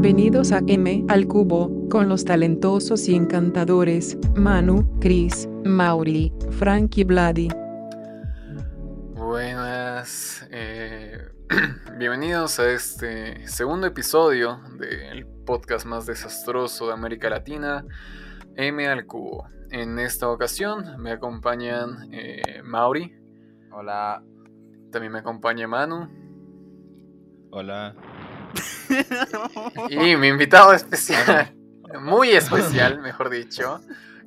Bienvenidos a M al Cubo, con los talentosos y encantadores Manu, Chris, Mauri, Frank y Vladi. Buenas, eh, bienvenidos a este segundo episodio del podcast más desastroso de América Latina, M al Cubo. En esta ocasión me acompañan eh, Mauri. Hola. También me acompaña Manu. Hola. Y mi invitado especial, muy especial, mejor dicho,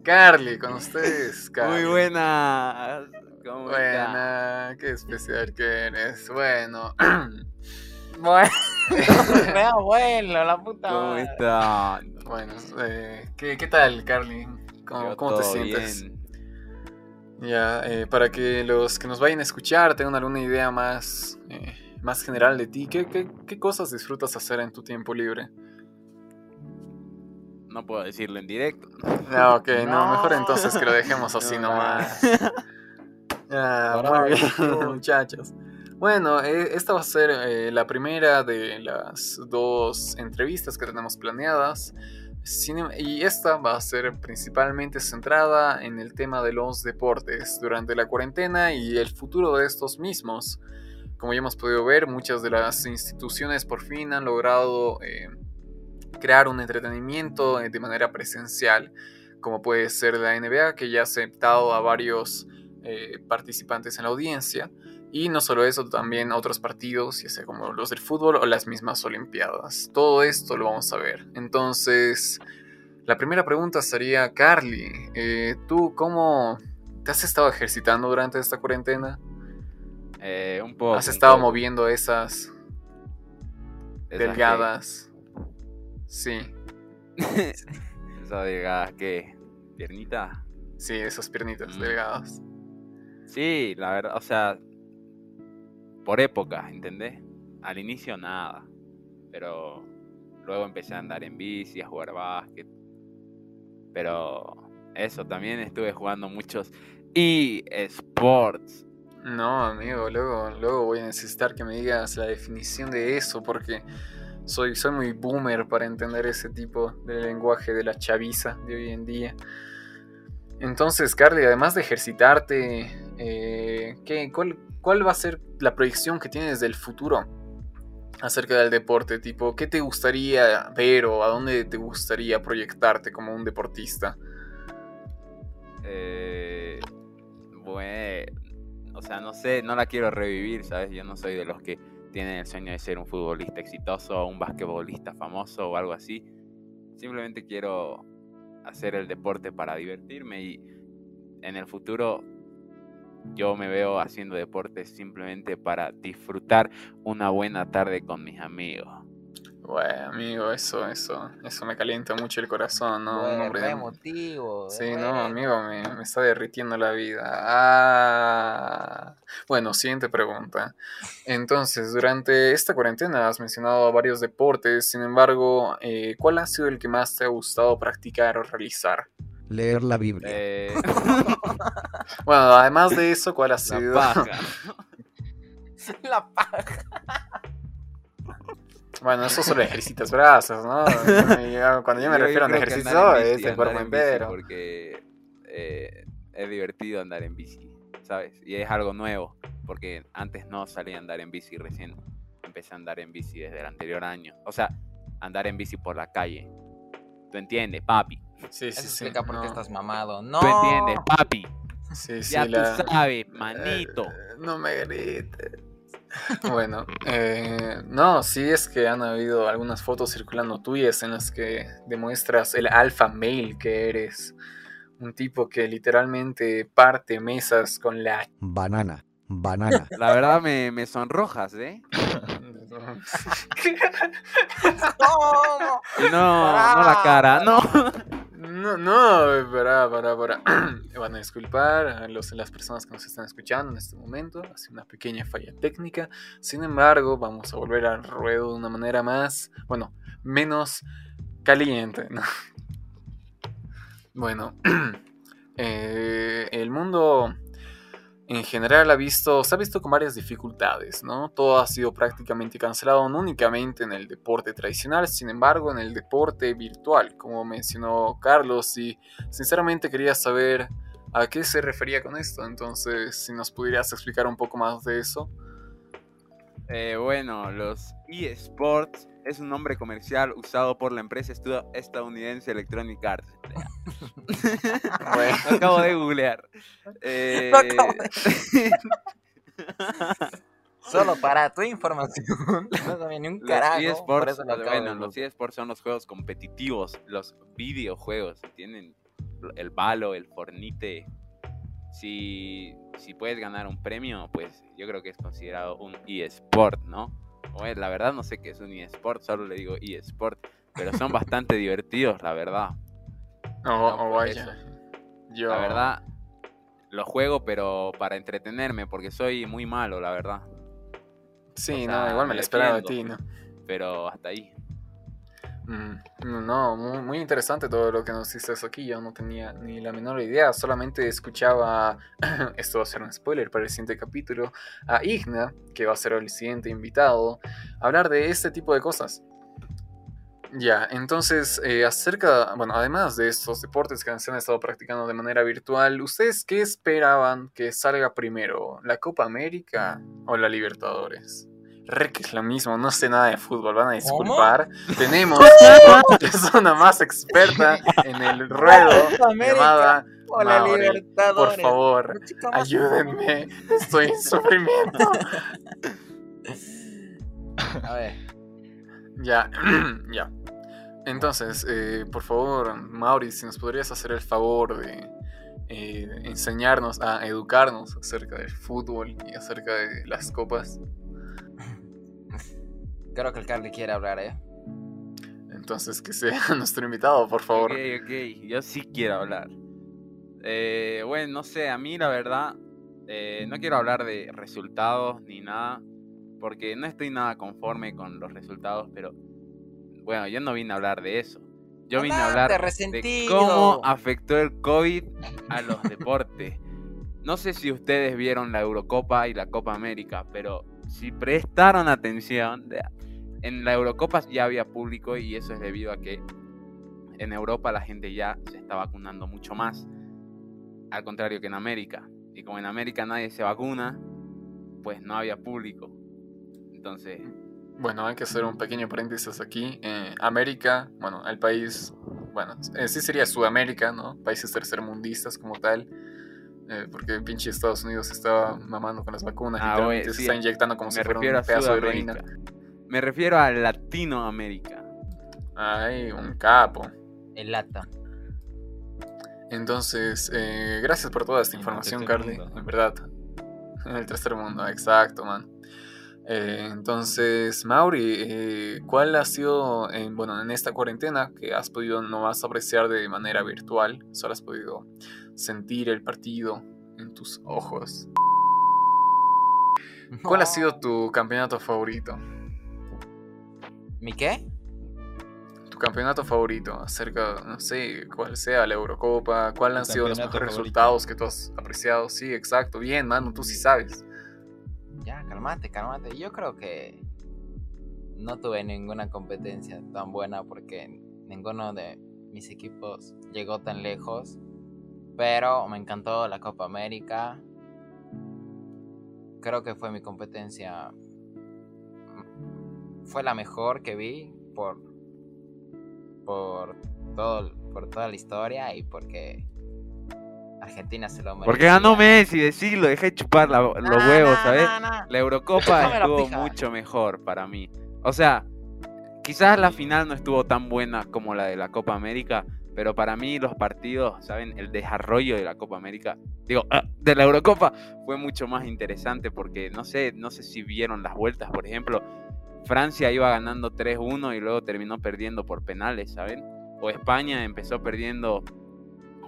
Carly, con ustedes, Carly. Muy buena. ¿Cómo Buena, qué especial que eres. Bueno, Bueno, me abuelo, la puta ¿Cómo madre. está? bueno, eh, ¿qué, qué tal, Carly? ¿Cómo, te sientes? bien. Ya, eh, para que los que nos vayan a escuchar tengan alguna idea más, eh, más general de ti, ¿qué, qué, qué cosas disfrutas hacer en tu tiempo libre? No puedo decirlo en directo. Ah, ok, no, No. mejor entonces que lo dejemos así No, nomás. Ah, muy bien, muchachos. Bueno, eh, esta va a ser eh, la primera de las dos entrevistas que tenemos planeadas. Sin em- y esta va a ser principalmente centrada en el tema de los deportes durante la cuarentena y el futuro de estos mismos. Como ya hemos podido ver, muchas de las instituciones por fin han logrado eh, crear un entretenimiento eh, de manera presencial, como puede ser la NBA, que ya ha aceptado a varios eh, participantes en la audiencia. Y no solo eso, también otros partidos, ya sea como los del fútbol o las mismas Olimpiadas. Todo esto lo vamos a ver. Entonces, la primera pregunta sería, Carly, ¿tú cómo te has estado ejercitando durante esta cuarentena? Eh, un poco. ¿Has un estado poco. moviendo esas Esas delgadas? Sí, Esas delgadas que. ¿Piernita? sí, esas piernitas Mm. delgadas. Sí, la verdad, o sea. Por época, ¿entendés? Al inicio nada. Pero luego empecé a andar en bici, a jugar básquet. Pero eso, también estuve jugando muchos eSports. No, amigo, luego, luego voy a necesitar que me digas la definición de eso, porque soy, soy muy boomer para entender ese tipo de lenguaje de la chaviza de hoy en día. Entonces, Carly, además de ejercitarte, eh, ¿qué- cuál, cuál va a ser la proyección que tienes del futuro acerca del deporte? Tipo, ¿qué te gustaría ver o a dónde te gustaría proyectarte como un deportista? Eh, bueno, sea, no sé, no la quiero revivir, ¿sabes? Yo no soy de los que tienen el sueño de ser un futbolista exitoso o un basquetbolista famoso o algo así. Simplemente quiero hacer el deporte para divertirme y en el futuro yo me veo haciendo deporte simplemente para disfrutar una buena tarde con mis amigos. Bueno, amigo, eso, eso, eso me calienta mucho el corazón, ¿no? Un hombre emotivo. Sí, no, amigo, me, me está derritiendo la vida. Ah. Bueno, siguiente pregunta. Entonces, durante esta cuarentena has mencionado varios deportes, sin embargo, eh, ¿cuál ha sido el que más te ha gustado practicar o realizar? Leer la Biblia. Eh, Bueno, además de eso, ¿cuál ha la sido? paja. La paja. Bueno, eso solo ejercitas brazos, ¿no? Cuando yo me Yo- yo refiero a un ejercicio, es el cuerpo entero. Porque eh, es divertido andar en bici, ¿sabes? Y es algo nuevo, porque antes no salía a andar en bici recién. Empecé a andar en bici desde el anterior año. O sea, andar en bici por la calle. ¿Tú entiendes, papi? Sí, Eso sí, sí. explica por qué estás mamado. No. ¿Tú entiendes, papi? Sí, sí, ya la- tú sabes, manito. Eh, no me grites. Bueno, eh, no, sí es que han habido algunas fotos circulando tuyas en las que demuestras el alfa male que eres. Un tipo que literalmente parte mesas con la... Banana. Banana. La verdad me, me sonrojas, ¿eh? No, no la cara, no. No, no, para, para, para. Van a disculpar a los, las personas que nos están escuchando en este momento. Ha sido una pequeña falla técnica. Sin embargo, vamos a volver al ruedo de una manera más, bueno, menos caliente. ¿no? Bueno, eh, el mundo en general ha visto, se ha visto con varias dificultades, ¿no? Todo ha sido prácticamente cancelado, no únicamente en el deporte tradicional, sin embargo en el deporte virtual, como mencionó Carlos, y sinceramente quería saber a qué se refería con esto, entonces si nos pudieras explicar un poco más de eso. Eh, bueno, los eSports es un nombre comercial usado por la empresa estadounidense Electronic Arts. bueno, lo acabo de googlear. Eh... Solo para tu información. No sabía ni un carajo. Los eSports, bueno, los eSports son los juegos competitivos, los videojuegos. Tienen el balo, el fornite. Si, si puedes ganar un premio, pues yo creo que es considerado un eSport, ¿no? La verdad no sé qué es un eSport, solo le digo eSport, pero son bastante divertidos, la verdad. No, vaya. Yo... La verdad, lo juego, pero para entretenerme, porque soy muy malo, la verdad. Sí, no, igual me, lo esperaba de ti, ¿no? Pero hasta ahí. Mm, no, muy, interesante todo lo que nos dices aquí. Yo no tenía ni la menor idea, solamente escuchaba, esto va a ser un spoiler para el siguiente capítulo, a Igna, que va a ser el siguiente invitado, hablar de este tipo de cosas. Ya, entonces, eh, acerca, bueno, además de estos deportes que se han estado practicando de manera virtual, ¿ustedes qué esperaban que salga primero? ¿La Copa América o la Libertadores? Re que es lo mismo, no sé nada de fútbol, van a disculpar. Tenemos la persona más experta en el ruedo llamada Mauri. Por favor, ayúdenme, estoy en sufrimiento. A ver. Ya, ya. Entonces, eh, por favor, Mauri, si nos podrías hacer el favor de eh, enseñarnos a educarnos acerca del fútbol y acerca de las copas. Creo que el Carly quiere hablar, ¿eh? Entonces, que sea nuestro invitado, por favor. Ok, ok, yo sí quiero hablar. Eh, bueno, no sé, a mí la verdad, eh, no quiero hablar de resultados ni nada, porque no estoy nada conforme con los resultados, pero bueno, yo no vine a hablar de eso. Yo vine a hablar de cómo afectó el COVID a los deportes. No sé si ustedes vieron la Eurocopa y la Copa América, pero si prestaron atención, en la Eurocopa ya había público y eso es debido a que en Europa la gente ya se está vacunando mucho más, al contrario que en América. Y como en América nadie se vacuna, pues no había público. Entonces... Bueno, hay que hacer un pequeño paréntesis aquí. Eh, América, bueno, el país, bueno, sí sería Sudamérica, ¿no? Países tercermundistas como tal eh, porque el pinche Estados Unidos estaba mamando con las vacunas ah, y se está inyectando como si fuera un pedazo de heroína. Me refiero a Latinoamérica. Ay, un capo. El lata. Entonces, eh, gracias por toda esta información, Carly. En verdad. En el tercer mundo, exacto, man. Eh, entonces, Mauri, ¿cuál ha sido, bueno, en esta cuarentena que has podido no más apreciar de manera virtual, solo has podido sentir el partido en tus ojos. ¿Cuál ha sido tu campeonato favorito? ¿Mi qué? Tu campeonato favorito, acerca, no sé, cuál sea la Eurocopa, cuáles han sido los mejores resultados que tú has apreciado. Sí, exacto, bien, mano, tú sí sabes. Ya, cálmate, cálmate. Yo creo que no tuve ninguna competencia tan buena porque ninguno de mis equipos llegó tan lejos pero me encantó la Copa América. Creo que fue mi competencia. Fue la mejor que vi por. por todo. por toda la historia y porque. Argentina se lo mereció. Porque ganó Messi, decirlo, dejé de chupar los huevos, ¿sabes? la Eurocopa estuvo mucho mejor para mí. O sea, quizás la final no estuvo tan buena como la de la Copa América, pero para mí los partidos, ¿saben? El desarrollo de la Copa América, digo, ah, de la Eurocopa, fue mucho más interesante porque no sé, no sé si vieron las vueltas, por ejemplo, Francia iba ganando 3-1 y luego terminó perdiendo por penales, ¿saben? O España empezó perdiendo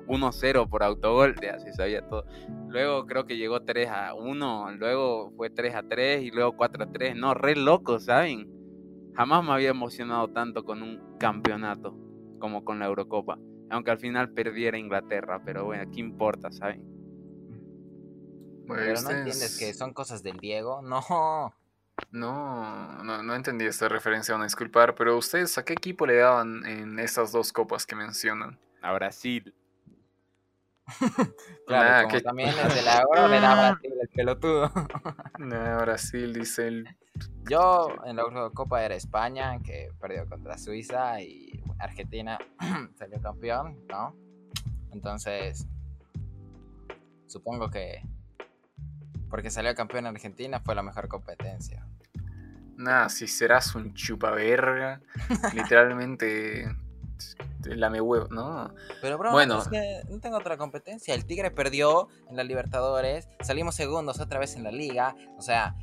1-0 por autogol, ya se sabía todo. Luego creo que llegó 3-1, luego fue 3-3 y luego 4-3. No, re loco, ¿saben? Jamás me había emocionado tanto con un campeonato como con la Eurocopa. Aunque al final perdiera Inglaterra, pero bueno, ¿qué importa, saben? Bueno, Pero no entiendes que son cosas del Diego. No. No, no, no entendí esta referencia, van a disculpar, pero ustedes a qué equipo le daban en estas dos copas que mencionan? A Brasil. Claro, Nah, como que- también el de la Euro le da a Brasil el pelotudo. Nah, Brasil, dice el... Yo en la Eurocopa era España, que perdió contra Suiza y Argentina salió campeón, ¿no? Entonces, supongo que porque salió campeón Argentina fue la mejor competencia. Nah, si serás un chupaverga, literalmente lame huevo, ¿no? Pero bro, Bueno. es que no tengo otra competencia. El Tigre perdió en la Libertadores, salimos segundos otra vez en la liga, o sea...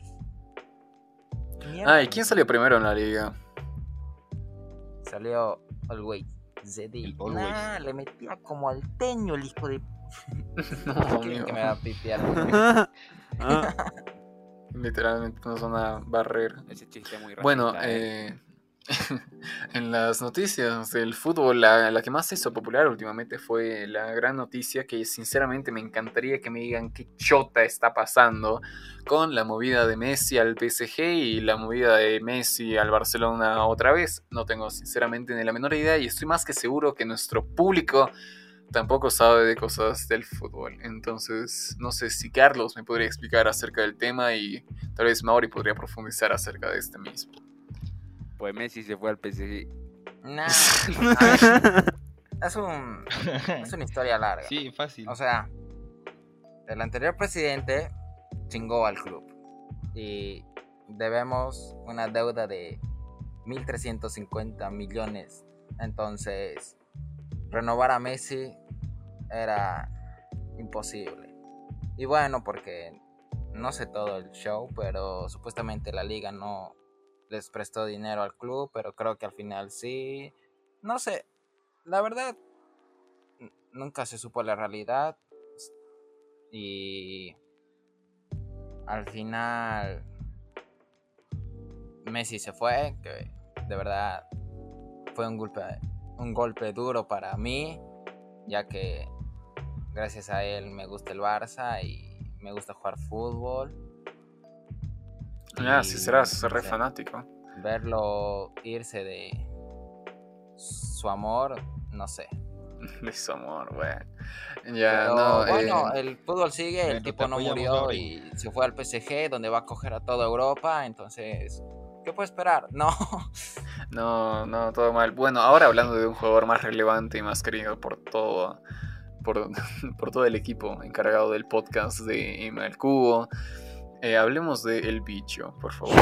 mierda. Ah, ¿y quién salió primero en la liga? Salió Always. Always. Nah, le metía como al teño el hijo de... No, ¿Quién amigo, que me va a pipiar? literalmente nos van a barrer. Ese chiste muy racista. Bueno, ¿eh? eh, en las noticias del fútbol, la, que más se hizo popular últimamente fue la gran noticia que sinceramente me encantaría que me digan qué chota está pasando con la movida de Messi al PSG y la movida de Messi al Barcelona otra vez. No tengo sinceramente ni la menor idea y estoy más que seguro que nuestro público tampoco sabe de cosas del fútbol. Entonces, no sé si Carlos me podría explicar acerca del tema y tal vez Mauri podría profundizar acerca de este mismo. Messi se fue al PSG. Nah, ver, es, un, es una historia larga. Sí, fácil. O sea, el anterior presidente chingó al club y debemos una deuda de 1.350 millones. Entonces, renovar a Messi era imposible. Y bueno, porque no sé todo el show, pero supuestamente la liga no les prestó dinero al club, pero creo que al final sí. No sé, la verdad, nunca se supo la realidad. Y al final Messi se fue, que de verdad fue un golpe, un golpe duro para mí, ya que gracias a él me gusta el Barça y me gusta jugar fútbol. Ah, Y, sí, serás re sé, fanático. Verlo irse de su amor, no sé. De su amor, güey. Ya, Pero no, bueno, eh, el fútbol sigue, el Bueno, tipo no murió y se fue al PSG, donde va a coger a toda Europa, entonces, ¿qué puede esperar? No, no, no, todo mal. Bueno, ahora hablando de un jugador más relevante y más querido por todo, por, por todo el equipo encargado del podcast de Ima el Cubo, eh, hablemos de El Bicho, por favor.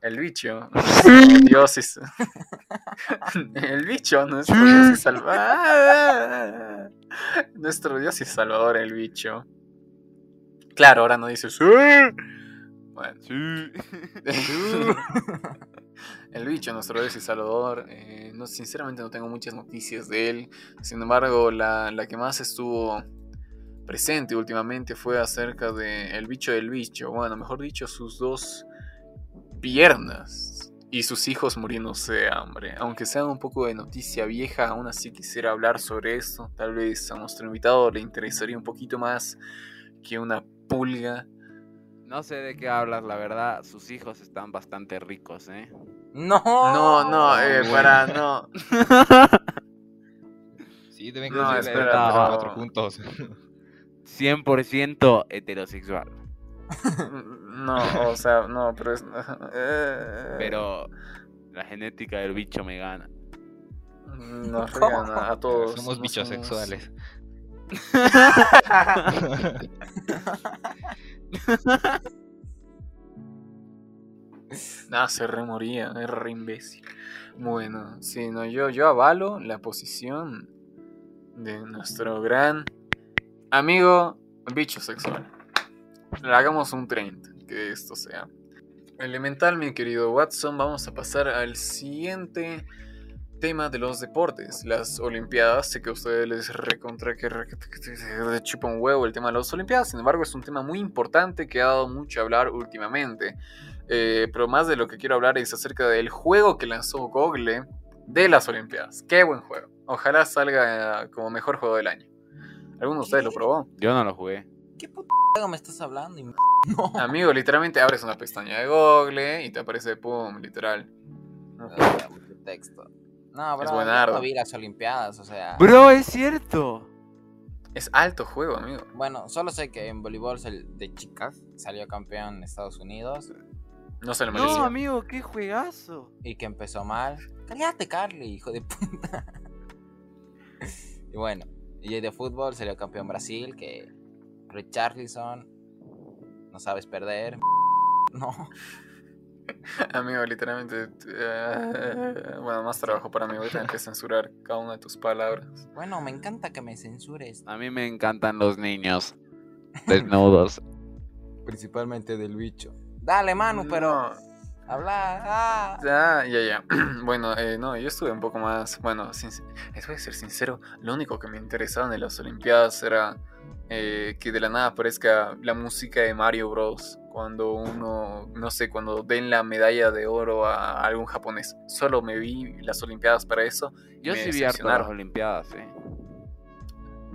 El Bicho, el bicho nuestro dios y s- El bicho, nuestro dios y salvador. Nuestro dios y salvador, el bicho. Claro, ahora no dice "Sí". Bueno. El bicho, nuestro dios y salvador. eh, no, sinceramente no tengo muchas noticias de él. Sin embargo, la, la que más estuvo presente últimamente fue acerca de el bicho del bicho. Bueno, mejor dicho, sus dos piernas y sus hijos muriéndose de hambre. Aunque sea un poco de noticia vieja, aún así quisiera hablar sobre esto. Tal vez a nuestro invitado le interesaría un poquito más que una pulga. No sé de qué hablas, la verdad. Sus hijos están bastante ricos, ¿eh? no, No, no, eh, para, no. Sí, deben No, espera, cuatro juntos. 100% heterosexual. No, o sea, no, pero es. eh, Pero la genética del bicho me gana. Nos regan a, todos. Somos no bichos somos- sexuales. Nada, se remoría, es re imbécil. Bueno, sí, no, yo, yo avalo la posición de nuestro gran amigo bicho sexual. Le hagamos un 30, que esto sea. Elemental, mi querido Watson, vamos a pasar al siguiente tema de los deportes, las Olimpiadas. Sé que a ustedes les recontra que chupa un huevo el tema de las Olimpiadas, sin embargo, es un tema muy importante que ha dado mucho a hablar últimamente. Eh, pero más de lo que quiero hablar es acerca del juego que lanzó Google de las Olimpiadas. Qué buen juego. Ojalá salga como mejor juego del año. ¿Alguno de ustedes lo probó? Yo no lo jugué. ¿Qué puto juego me estás hablando? No. Amigo, literalmente abres una pestaña de Google y te aparece, pum, literal. Ah, texto. No, bro, Es yo buenardo. no vi las Olimpiadas, o sea. Bro, es cierto. Es alto juego, amigo. Bueno, solo sé que en voleibol sal- de chicas salió campeón Estados Unidos No se lo No, merecía. amigo, qué juegazo. y que empezó mal. Cállate, Carly, hijo de puta. y bueno, y de fútbol salió campeón Brasil, que Richarlison, no sabes perder. No, Amigo, literalmente. eh, bueno, más trabajo para mí. Voy a tener que censurar cada una de tus palabras. bueno, me encanta que me censures. A mí me encantan los niños desnudos. Principalmente del bicho. Dale, Manu, pero No. habla. ah. Ya, ya, ya. Bueno, eh, no, yo estuve un poco más. Bueno, sin- les voy a ser sincero. Lo único que me interesaba en las Olimpiadas era eh, que de la nada aparezca la música de Mario Bros. Cuando uno, no sé, cuando den la medalla de oro a algún japonés. Solo me vi las Olimpiadas para eso. Yo sí vi harto las. Olimpiadas, eh.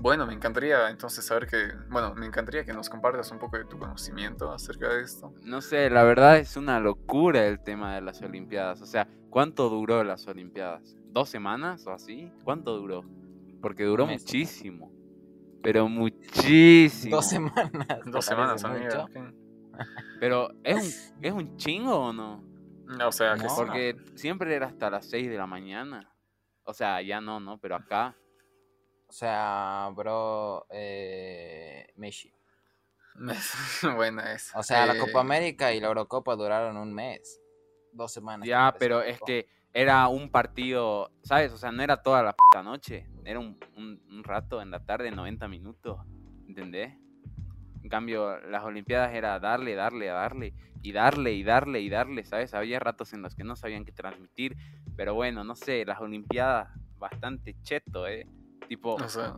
Bueno, me encantaría entonces saber que. Bueno, me encantaría que nos compartas un poco de tu conocimiento acerca de esto. No sé, la verdad es una locura el tema de las Olimpiadas. O sea, ¿cuánto duró las Olimpiadas? ¿Dos semanas o así? ¿Cuánto duró? Porque duró muchísimo. Pero muchísimo. Dos semanas. ¿te Dos semanas, amigo. Pero ¿es un, ¿es un chingo o no? No, o sea, que No. sí. Porque siempre era hasta las 6 de la mañana. O sea, ya no, ¿no? Pero acá. O sea, bro, eh, Messi. Buena es. O sea, la Eh, Copa América y la Eurocopa duraron un mes. Dos semanas. Ya, pero es que era un partido, ¿sabes? O sea, no era toda la puta noche. Era un, un- un rato en la tarde, 90 minutos. ¿Entendés? En cambio, las Olimpiadas era darle, darle, darle. Y darle, y darle, y darle, ¿sabes? Había ratos en los que no sabían qué transmitir. Pero bueno, no sé, las Olimpiadas bastante cheto, ¿eh? Tipo, O sea,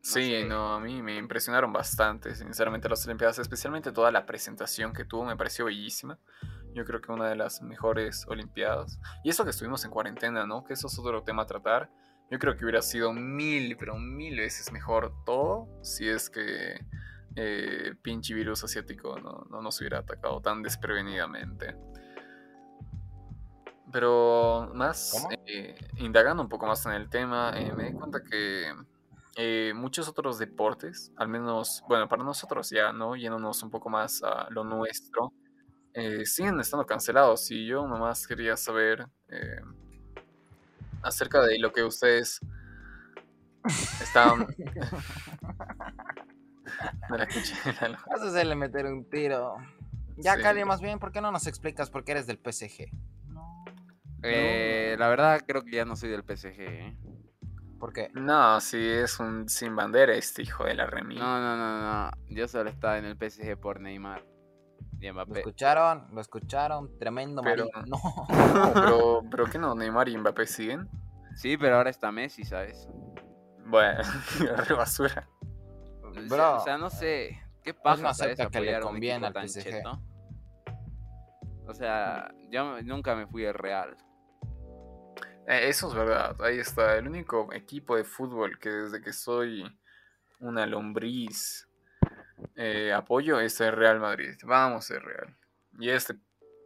sí, sé. no, a mí me impresionaron bastante, sinceramente, las Olimpiadas, especialmente toda la presentación que tuvo, me pareció bellísima. Yo creo que una de las mejores Olimpiadas. Y eso que estuvimos en cuarentena, ¿no? Que eso es otro tema a tratar. Yo creo que hubiera sido mil, pero mil veces mejor todo si es que eh, pinche virus asiático no, no nos hubiera atacado tan desprevenidamente. Pero más eh, indagando un poco más en el tema, eh, me di cuenta que eh, muchos otros deportes, al menos, bueno, para nosotros ya, ¿no? Yéndonos un poco más a lo nuestro, eh, siguen estando cancelados. Y yo nomás quería saber eh, acerca de lo que ustedes estaban. No la la- Vas a hacerle meter un tiro. Ya, Sí. Cali, más bien, ¿por qué no nos explicas por qué eres del PSG? No. eh, la verdad creo que ya no soy del PSG, ¿eh? ¿Por qué? No, sí, es un sin bandera este hijo de la remi. No, no, no, no. Yo solo estaba en el PSG por Neymar y ¿Lo Mbappé. escucharon? ¿Lo escucharon? Tremendo Pero-. No. No, pero, pero ¿qué no? ¿Neymar y Mbappé siguen? Sí, pero ahora está Messi, ¿sabes? Bueno, re basura. O sea- Bro. O sea, no sé. ¿Qué no pasa, ¿sabes? acepta que le conviene al PSG. cheto. O sea, yo nunca me fui al Real. Eh, Eso es verdad, ahí está. El único equipo de fútbol que desde que soy una lombriz eh, apoyo es el Real Madrid. Vamos, el Real. Y este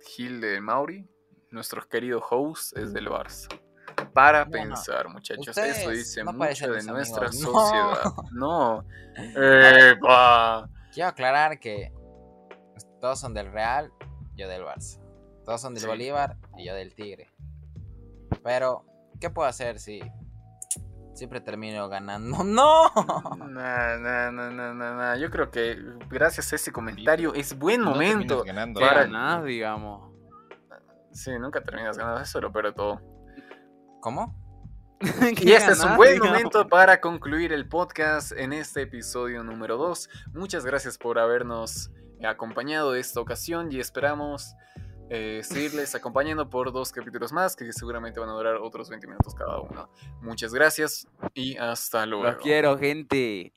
Gil de Mauri, nuestro querido host, es del Barça. Para pensar, muchachos. ustedes Eso dice no mucho de nuestra amigos, sociedad. No. ¡Epa! Quiero aclarar que todos son del Real, yo del Barça. Todos son del Sí. Bolívar y yo del Tigre. Pero, ¿qué puedo hacer si siempre termino ganando? ¡No! Nah, nah, nah. Yo creo que gracias a ese comentario es buen No terminas momento. ganando. ¿Qué Para- ganás, digamos? Sí, nunca terminas ganando eso, lo peor de todo. ¿Cómo? Y este es un buen momento para concluir el podcast en este episodio número 2. Muchas gracias por habernos acompañado esta ocasión y esperamos eh, seguirles acompañando por dos capítulos más que seguramente van a durar otros 20 minutos cada uno. Muchas gracias y hasta luego. Los quiero, gente.